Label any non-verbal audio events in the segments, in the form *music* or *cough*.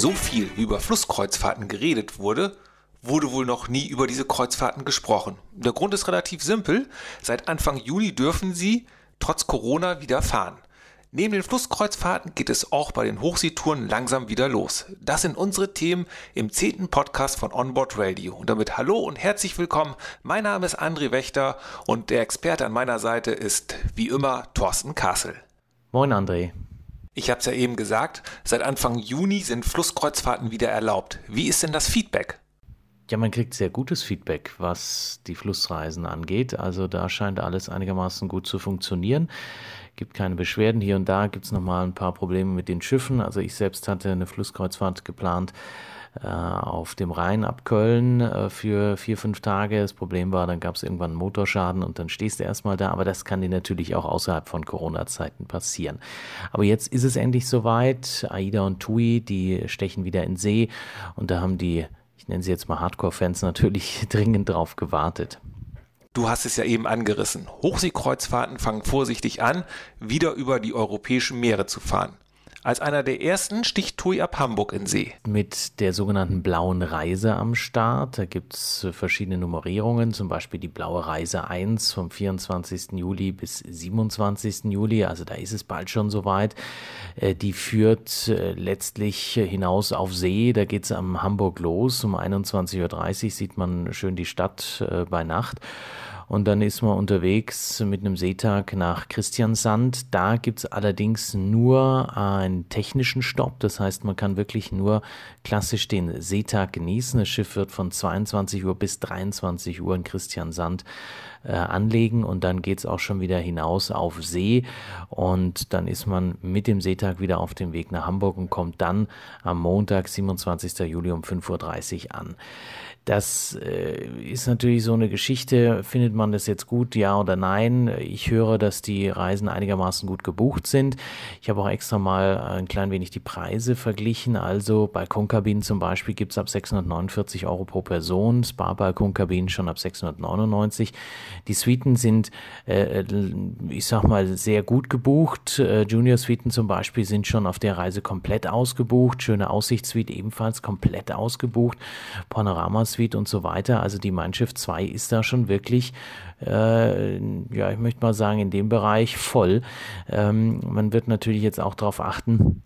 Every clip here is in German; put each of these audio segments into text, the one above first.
So viel wie über Flusskreuzfahrten geredet wurde, wurde wohl noch nie über diese Kreuzfahrten gesprochen. Der Grund ist relativ simpel. Seit Anfang Juli dürfen sie trotz Corona wieder fahren. Neben den Flusskreuzfahrten geht es auch bei den Hochseetouren langsam wieder los. Das sind unsere Themen im zehnten Podcast von Onboard Radio. Und damit hallo und herzlich willkommen. Mein Name ist André Wächter und der Experte an meiner Seite ist wie immer Thorsten Kassel. Moin André. Ich habe es ja eben gesagt, seit Anfang Juni sind Flusskreuzfahrten wieder erlaubt. Wie ist denn das Feedback? Ja, man kriegt sehr gutes Feedback, was die Flussreisen angeht. Also da scheint alles einigermaßen gut zu funktionieren. Gibt keine Beschwerden. Hier und da gibt es nochmal ein paar Probleme mit den Schiffen. Also ich selbst hatte eine Flusskreuzfahrt geplant auf dem Rhein ab Köln äh, für vier, fünf Tage. Das Problem war, dann gab es irgendwann einen Motorschaden und dann stehst du erstmal da. Aber das kann dir natürlich auch außerhalb von Corona-Zeiten passieren. Aber jetzt ist es endlich soweit. AIDA und TUI, die stechen wieder in See und da haben die ich nenne sie jetzt mal Hardcore-Fans, natürlich *laughs* dringend drauf gewartet. Du hast es ja eben angerissen. Hochseekreuzfahrten fangen vorsichtig an, wieder über die europäischen Meere zu fahren. Als einer der ersten sticht TUI ab Hamburg in See. Mit der sogenannten blauen Reise am Start. Da gibt es verschiedene Nummerierungen, zum Beispiel die blaue Reise 1 vom 24. Juli bis 27. Juli. Also da ist es bald schon soweit. Äh, die führt äh, letztlich hinaus auf See. Da geht es am Hamburg los. Um 21.30 Uhr sieht man schön die Stadt äh, bei Nacht. Und dann ist man unterwegs mit einem Seetag nach Christiansand. Da gibt es allerdings nur einen technischen Stopp. Das heißt, man kann wirklich nur klassisch den Seetag genießen. Das Schiff wird von 22 Uhr bis 23 Uhr in Christiansand äh, anlegen und dann geht es auch schon wieder hinaus auf See und dann ist man mit dem Seetag wieder auf dem Weg nach Hamburg und kommt dann am Montag, 27. Juli um 5.30 Uhr an. Das äh, ist natürlich so eine Geschichte. Findet man das jetzt gut, ja oder nein? Ich höre, dass die Reisen einigermaßen gut gebucht sind. Ich habe auch extra mal ein klein wenig die Preise verglichen. Also Balkonkabinen zum Beispiel gibt es ab 649 Euro pro Person, Spa-Balkonkabinen schon ab 699. Die Suiten sind, äh, ich sag mal, sehr gut gebucht. Äh, Junior-Suiten zum Beispiel sind schon auf der Reise komplett ausgebucht. Schöne Aussichtssuite ebenfalls komplett ausgebucht. Panorama Suite und so weiter. Also die Mein Schiff 2 ist da schon wirklich, äh, ja, ich möchte mal sagen, in dem Bereich voll. Ähm, man wird natürlich jetzt auch darauf achten,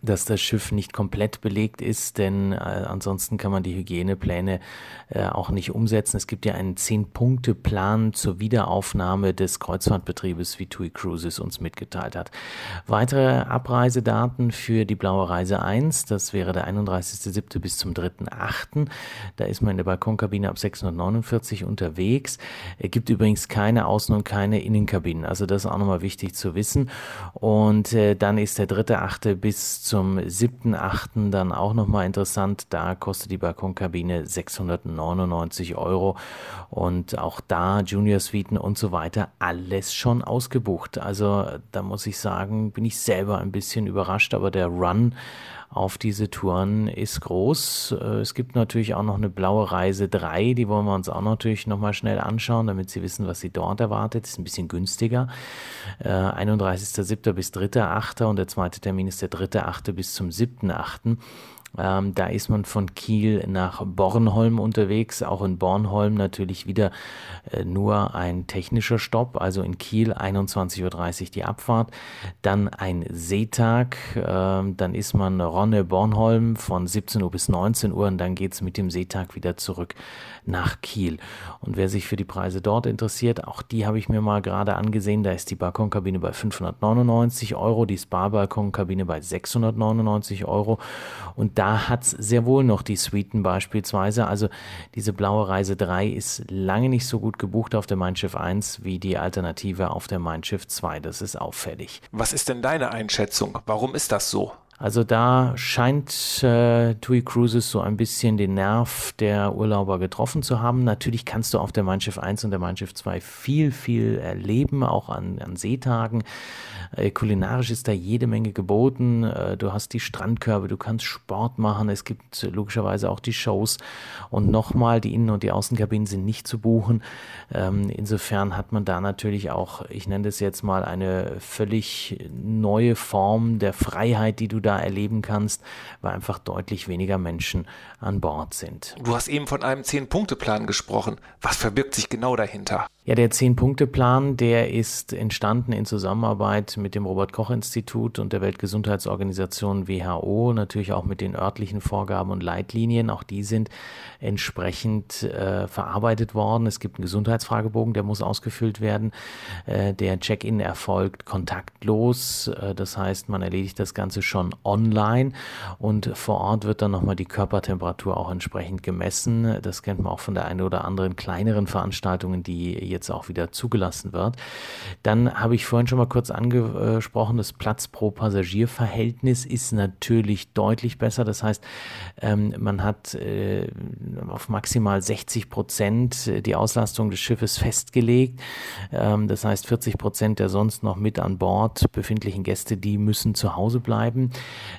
dass das Schiff nicht komplett belegt ist, denn äh, ansonsten kann man die Hygienepläne äh, auch nicht umsetzen. Es gibt ja einen Zehn-Punkte-Plan zur Wiederaufnahme des Kreuzfahrtbetriebes, wie TUI Cruises uns mitgeteilt hat. Weitere Abreisedaten für die Blaue Reise 1, das wäre der 31.07. bis zum 3.08. Da ist man in der Balkonkabine ab 649 unterwegs. Es gibt übrigens keine Außen- und keine Innenkabinen, also das ist auch nochmal wichtig zu wissen. Und äh, dann ist der 3.08. bis zum 7.8. dann auch nochmal interessant. Da kostet die Balkonkabine 699 Euro und auch da Junior Suiten und so weiter, alles schon ausgebucht. Also da muss ich sagen, bin ich selber ein bisschen überrascht, aber der Run auf diese Touren ist groß. Äh, es gibt natürlich auch noch eine blaue Reise 3, die wollen wir uns auch natürlich nochmal schnell anschauen, damit Sie wissen, was Sie dort erwartet. Ist ein bisschen günstiger. 31.07. Äh, bis 3.08. und der zweite Termin ist der 3.08. bis zum 7.08. Ähm, da ist man von Kiel nach Bornholm unterwegs. Auch in Bornholm natürlich wieder äh, nur ein technischer Stopp. Also in Kiel 21.30 Uhr die Abfahrt. Dann ein Seetag. Ähm, dann ist man Ronne-Bornholm von 17 Uhr bis 19 Uhr und dann geht es mit dem Seetag wieder zurück nach Kiel. Und wer sich für die Preise dort interessiert, auch die habe ich mir mal gerade angesehen. Da ist die Balkonkabine bei 599 Euro, die Spa-Balkonkabine bei 699 Euro. Und da hat es sehr wohl noch die Suiten beispielsweise. Also diese blaue Reise 3 ist lange nicht so gut gebucht auf der Mein Schiff 1 wie die Alternative auf der Mein Schiff 2. Das ist auffällig. Was ist denn deine Einschätzung? Warum ist das so? Also da scheint äh, TUI Cruises so ein bisschen den Nerv der Urlauber getroffen zu haben. Natürlich kannst du auf der Mein Schiff 1 und der Mein Schiff 2 viel, viel erleben, auch an, an Seetagen. Äh, kulinarisch ist da jede Menge geboten. Äh, du hast die Strandkörbe, du kannst Sport machen. Es gibt logischerweise auch die Shows. Und nochmal, die Innen- und die Außenkabinen sind nicht zu buchen. Ähm, insofern hat man da natürlich auch, ich nenne das jetzt mal eine völlig neue Form der Freiheit, die du da ruhiger erleben kannst, weil einfach deutlich weniger Menschen an Bord sind. Du hast eben von einem Zehn-Punkte-Plan gesprochen. Was verbirgt sich genau dahinter? Ja, der Zehn-Punkte-Plan, der ist entstanden in Zusammenarbeit mit dem Robert-Koch-Institut und der Weltgesundheitsorganisation WHO, natürlich auch mit den örtlichen Vorgaben und Leitlinien. Auch die sind entsprechend äh, verarbeitet worden. Es gibt einen Gesundheitsfragebogen, der muss ausgefüllt werden. Äh, der Check-in erfolgt kontaktlos. Äh, das heißt, man erledigt das Ganze schon online und vor Ort wird dann nochmal die Körpertemperatur auch entsprechend gemessen. Das kennt man auch von der einen oder anderen kleineren Veranstaltungen, die jetzt auch wieder zugelassen wird. Dann habe ich vorhin schon mal kurz angesprochen, das Platz pro Passagierverhältnis ist natürlich deutlich besser. Das heißt, ähm, man hat äh, auf maximal 60 Prozent die Auslastung des Schiffes festgelegt. Ähm, das heißt, 40 Prozent der sonst noch mit an Bord befindlichen Gäste, die müssen zu Hause bleiben.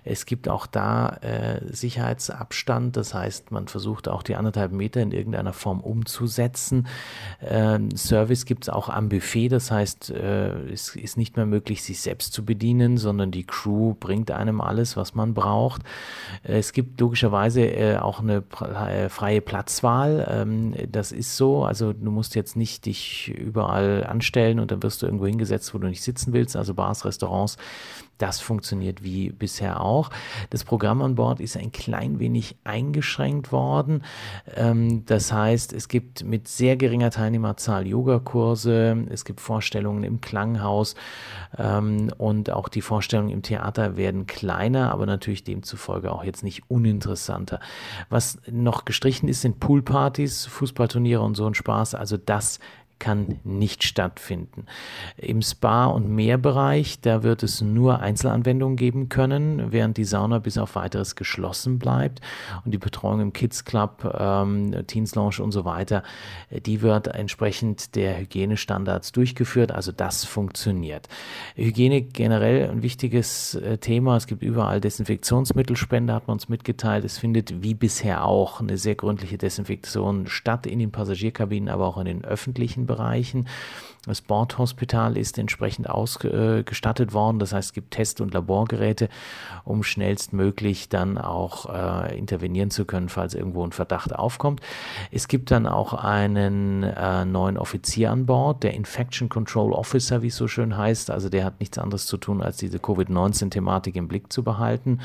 Es gibt auch da äh, Sicherheitsabstand. Das heißt, man versucht auch die anderthalb Meter in irgendeiner Form umzusetzen. Service gibt es auch am Buffet, das heißt, äh, es ist nicht mehr möglich, sich selbst zu bedienen, sondern die Crew bringt einem alles, was man braucht. Äh, es gibt logischerweise äh, auch eine äh, freie Platzwahl. Ähm, das ist so, also du musst jetzt nicht dich überall anstellen und dann wirst du irgendwo hingesetzt, wo du nicht sitzen willst, also Bars, Restaurants das funktioniert wie bisher auch. Das Programm an Bord ist ein klein wenig eingeschränkt worden. Ähm, das heißt, es gibt mit sehr geringer Teilnehmerzahl Yogakurse, es gibt Vorstellungen im Klanghaus ähm, und auch die Vorstellungen im Theater werden kleiner, aber natürlich demzufolge auch jetzt nicht uninteressanter. Was noch gestrichen ist, sind Poolpartys, Fußballturniere und so ein Spaß. Also das kann nicht stattfinden. Im Spa- und Meerbereich, da wird es nur Einzelanwendungen geben können, während die Sauna bis auf weiteres geschlossen bleibt. Und die Betreuung im Kids Club, ähm, Teens Lounge und so weiter, die wird entsprechend der Hygienestandards durchgeführt. Also das funktioniert. Hygiene generell ein wichtiges äh, Thema. Es gibt überall Desinfektionsmittelspende, hat man uns mitgeteilt. Es findet wie bisher auch eine sehr gründliche Desinfektion statt in den Passagierkabinen, aber auch in den öffentlichen Bereichen. Bereichen. Das Bordhospital ist entsprechend ausgestattet worden. Das heißt, es gibt Test- und Laborgeräte, um schnellstmöglich dann auch äh, intervenieren zu können, falls irgendwo ein Verdacht aufkommt. Es gibt dann auch einen äh, neuen Offizier an Bord, der Infection Control Officer, wie es so schön heißt. Also der hat nichts anderes zu tun, als diese Covid-19-Thematik im Blick zu behalten.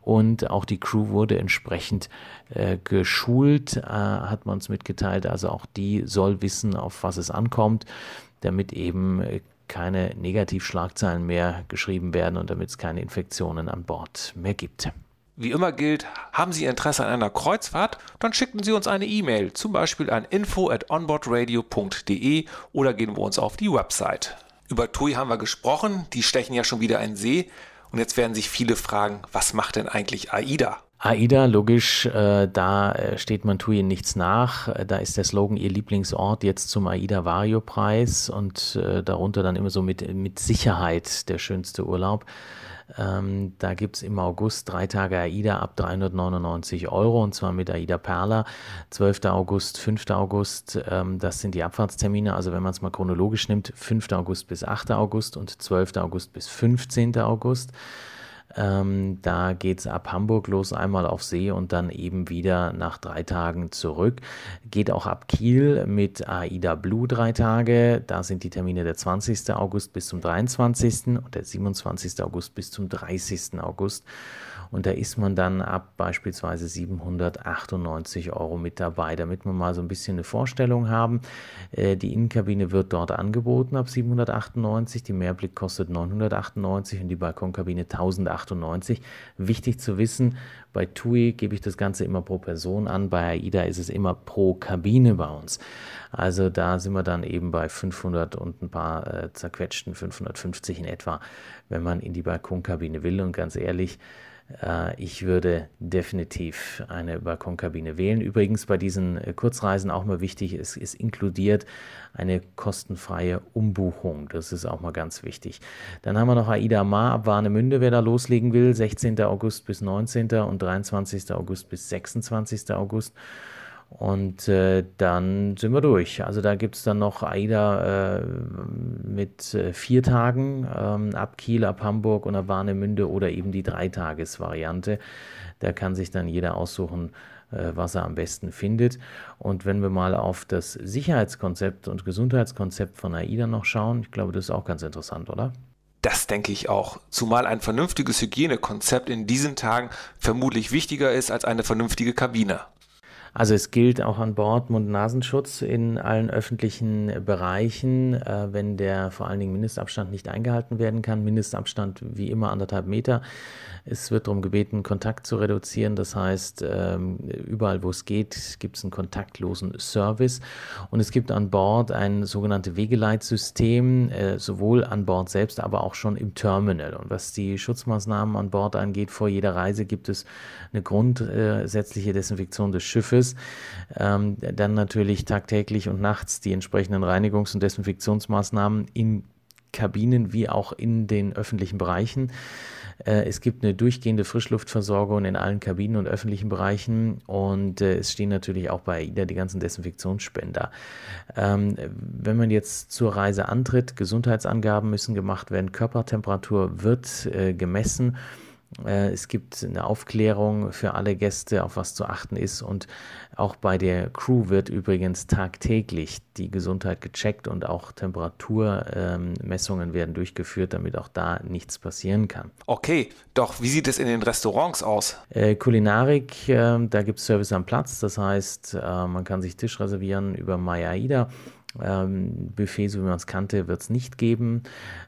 Und auch die Crew wurde entsprechend äh, geschult, äh, hat man uns mitgeteilt. Also auch die soll wissen, auf was es ankommt damit eben äh, keine Negativschlagzeilen mehr geschrieben werden und damit es keine Infektionen an Bord mehr gibt. Wie immer gilt, haben Sie Interesse an einer Kreuzfahrt, dann schicken Sie uns eine E-Mail, zum Beispiel an info at onboardradio.de oder gehen wir uns auf die Website. Über TUI haben wir gesprochen, die stechen ja schon wieder einen See und jetzt werden sich viele fragen, was macht denn eigentlich AIDA? AIDA, logisch, äh, da äh, steht man Tui nichts nach. Äh, da ist der Slogan Ihr Lieblingsort jetzt zum AIDA Vario Preis und äh, darunter dann immer so mit, mit Sicherheit der schönste Urlaub. Ähm, da gibt es im August drei Tage AIDA ab 399 Euro und zwar mit AIDA Perla. 12. August, 5. August, ähm, das sind die Abfahrtstermine. Also wenn man es mal chronologisch nimmt, 5. August bis 8. August und 12. August bis 15. August. Ähm, da geht es ab Hamburg los, einmal auf See und dann eben wieder nach drei Tagen zurück. Geht auch ab Kiel mit AIDA Blue drei Tage. Da sind die Termine der 20. August bis zum 23. und der 27. August bis zum 30. August. Und da ist man dann ab beispielsweise 798 Euro mit dabei, damit wir mal so ein bisschen eine Vorstellung haben. Äh, die Innenkabine wird dort angeboten ab 798, die Mehrblick kostet 998 und die Balkonkabine 1098. Wichtig zu wissen, bei TUI gebe ich das Ganze immer pro Person an, bei AIDA ist es immer pro Kabine bei uns. Also da sind wir dann eben bei 500 und ein paar äh, zerquetschten 550 in etwa, wenn man in die Balkonkabine will. Und ganz ehrlich, ich würde definitiv eine Balkonkabine wählen. Übrigens bei diesen äh, Kurzreisen auch mal wichtig, es ist inkludiert eine kostenfreie Umbuchung. Das ist auch mal ganz wichtig. Dann haben wir noch Aida Mar ab Warnemünde, wer da loslegen will, 16. August bis 19. und 23. August bis 26. August. Und äh, dann sind wir durch. Also da gibt es dann noch AIDA äh, mit äh, vier Tagen ähm, ab Kiel, ab Hamburg und ab Warnemünde oder eben die Dreitagesvariante. Da kann sich dann jeder aussuchen, äh, was er am besten findet. Und wenn wir mal auf das Sicherheitskonzept und Gesundheitskonzept von AIDA noch schauen, ich glaube, das ist auch ganz interessant, oder? Das denke ich auch. Zumal ein vernünftiges Hygienekonzept in diesen Tagen vermutlich wichtiger ist als eine vernünftige Kabine. Also es gilt auch an Bord Mund-Nasenschutz in allen öffentlichen Bereichen, äh, wenn der vor allen Dingen Mindestabstand nicht eingehalten werden kann. Mindestabstand wie immer anderthalb Meter. Es wird darum gebeten, Kontakt zu reduzieren. Das heißt, ähm, überall, wo es geht, gibt es einen kontaktlosen Service. Und es gibt an Bord ein sogenanntes Wegeleitsystem, äh, sowohl an Bord selbst, aber auch schon im Terminal. Und was die Schutzmaßnahmen an Bord angeht, vor jeder Reise gibt es eine grundsätzliche Desinfektion des Schiffes. Ähm, dann natürlich tagtäglich und nachts die entsprechenden Reinigungs- und Desinfektionsmaßnahmen in Kabinen wie auch in den öffentlichen Bereichen. Äh, es gibt eine durchgehende Frischluftversorgung in allen Kabinen und öffentlichen Bereichen und äh, es stehen natürlich auch bei AIDA die ganzen Desinfektionsspender. Ähm, wenn man jetzt zur Reise antritt, Gesundheitsangaben müssen gemacht werden, Körpertemperatur wird äh, gemessen. Äh, es gibt eine Aufklärung für alle Gäste, auf was zu achten ist. Und auch bei der Crew wird übrigens tagtäglich die Gesundheit gecheckt und auch Temperaturmessungen werden durchgeführt, damit auch da nichts passieren kann. Okay, doch wie sieht es in den Restaurants aus? Äh, Kulinarik, äh, da gibt es Service am Platz. Das heißt, äh, man kann sich Tisch reservieren über MyAida ähm, Buffet, so wie man es kannte, wird es nicht geben.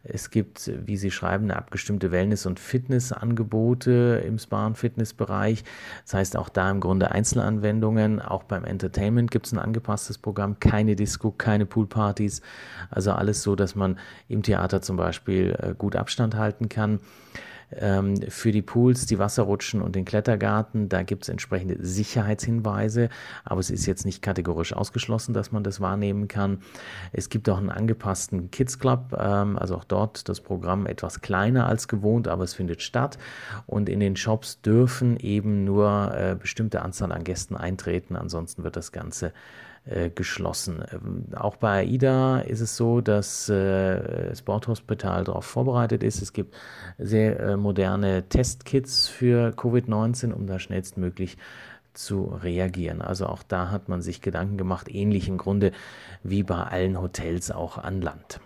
Es gibt, wie Sie schreiben, eine abgestimmte Wellness- und Fitnessangebote im Spa- und Fitnessbereich. Das heißt, auch da im Grunde Einzelanwendungen. Auch beim Entertainment gibt es ein angepasstes Programm. Keine Disco, keine Poolpartys. Also alles so, dass man im Theater zum Beispiel äh, gut Abstand halten kann. Ähm, für die Pools, die Wasserrutschen und den Klettergarten, da gibt es entsprechende Sicherheitshinweise, aber es ist jetzt nicht kategorisch ausgeschlossen, dass man das wahrnehmen kann. Es gibt auch einen angepassten Kids Club, ähm, also auch dort das Programm etwas kleiner als gewohnt, aber es findet statt. Und in den Shops dürfen eben nur äh, bestimmte Anzahl an Gästen eintreten, ansonsten wird das Ganze äh, geschlossen. Ähm, auch bei AIDA ist es so, dass äh, das Bordhospital darauf vorbereitet ist. Es gibt sehr äh, moderne Testkits für Covid-19, um da schnellstmöglich zu reagieren. Also auch da hat man sich Gedanken gemacht, ähnlich im Grunde wie bei allen Hotels auch an Land.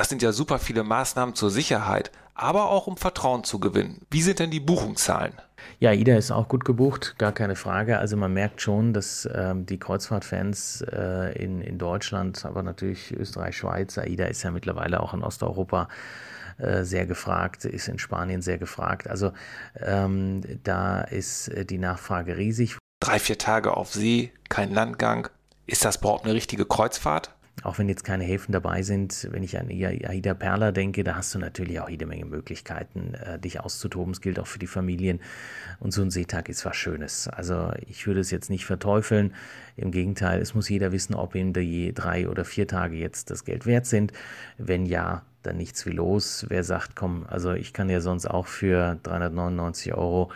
Das sind ja super viele Maßnahmen zur Sicherheit, aber auch um Vertrauen zu gewinnen. Wie sind denn die Buchungszahlen? Ja, Ida ist auch gut gebucht, gar keine Frage. Also man merkt schon, dass ähm, die Kreuzfahrtfans äh, in, in Deutschland, aber natürlich Österreich, Schweiz, AIDA ist ja mittlerweile auch in Osteuropa äh, sehr gefragt, ist in Spanien sehr gefragt. Also ähm, da ist äh, die Nachfrage riesig. Drei, vier Tage auf See, kein Landgang. Ist das überhaupt eine richtige Kreuzfahrt? Auch wenn jetzt keine Häfen dabei sind, wenn ich an Aida Perla denke, da hast du natürlich auch jede Menge Möglichkeiten, äh, dich auszutoben. Es gilt auch für die Familien. Und so ein Seetag ist was Schönes. Also ich würde es jetzt nicht verteufeln. Im Gegenteil, es muss jeder wissen, ob ihm die drei oder vier Tage jetzt das Geld wert sind. Wenn ja, dann nichts wie los. Wer sagt, komm, also ich kann ja sonst auch für 399 Euro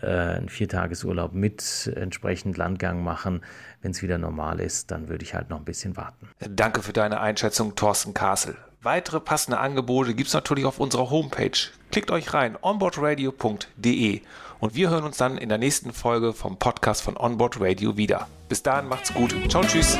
äh, einen Viertagesurlaub mit entsprechend Landgang machen. Wenn es wieder normal ist, dann würde ich halt noch ein bisschen warten. Danke für deine Einschätzung, Thorsten Kassel. Weitere passende Angebote gibt es natürlich auf unserer Homepage. Klickt euch rein, onboardradio.de. Und wir hören uns dann in der nächsten Folge vom Podcast von Onboard Radio wieder. Bis dahin macht's gut. Ciao, tschüss.